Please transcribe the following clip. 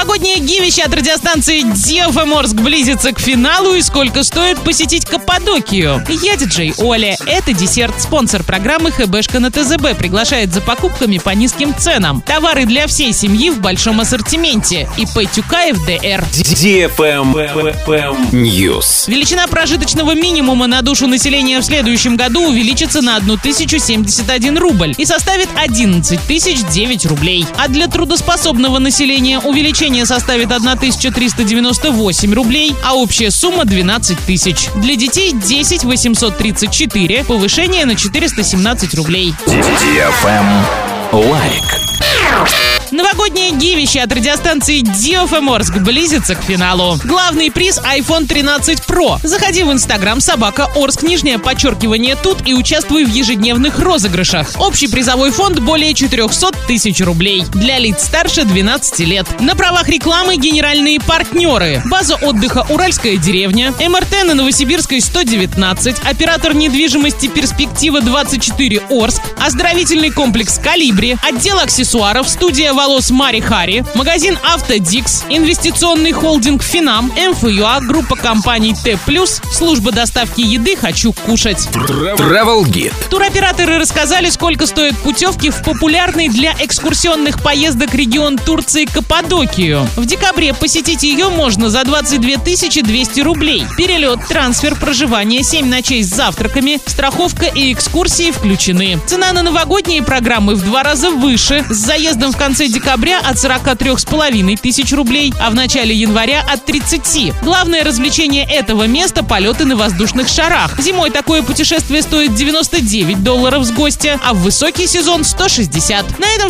Новогоднее гивище от радиостанции Диафоморск близится к финалу и сколько стоит посетить Каппадокию. Я диджей Оля. Это десерт. Спонсор программы ХБшка на ТЗБ приглашает за покупками по низким ценам. Товары для всей семьи в большом ассортименте. ИП Тюкаев ДР. News. Величина прожиточного минимума на душу населения в следующем году увеличится на 1071 рубль и составит 11 тысяч 9 рублей. А для трудоспособного населения увеличение составит 1398 рублей, а общая сумма 12 тысяч. Для детей 10 834, повышение на 417 рублей. Лайк. Новогоднее giveaway от радиостанции DFM Орск близится к финалу. Главный приз iPhone 13 Pro. Заходи в Инстаграм собака Орск, нижнее подчеркивание тут и участвуй в ежедневных розыгрышах. Общий призовой фонд более 400 тысяч рублей. Для лиц старше 12 лет. На правах рекламы генеральные партнеры. База отдыха «Уральская деревня», МРТ на Новосибирской 119, оператор недвижимости «Перспектива 24 Орск», оздоровительный комплекс «Колибри», отдел аксессуаров, студия волос Мари Хари, магазин Автодикс, инвестиционный холдинг Финам, МФЮА, группа компаний Т+, служба доставки еды «Хочу кушать». Travel Guide. Туроператоры рассказали, сколько стоят путевки в популярный для экскурсионных поездок регион Турции Каппадокию. В декабре посетить ее можно за 22 200 рублей. Перелет, трансфер, проживание, 7 ночей с завтраками, страховка и экскурсии включены. Цена на новогодние программы в два раза выше, с заездом в конце декабря от 43,5 тысяч рублей, а в начале января от 30. Главное развлечение этого места – полеты на воздушных шарах. Зимой такое путешествие стоит 99 долларов с гостя, а в высокий сезон 160. На этом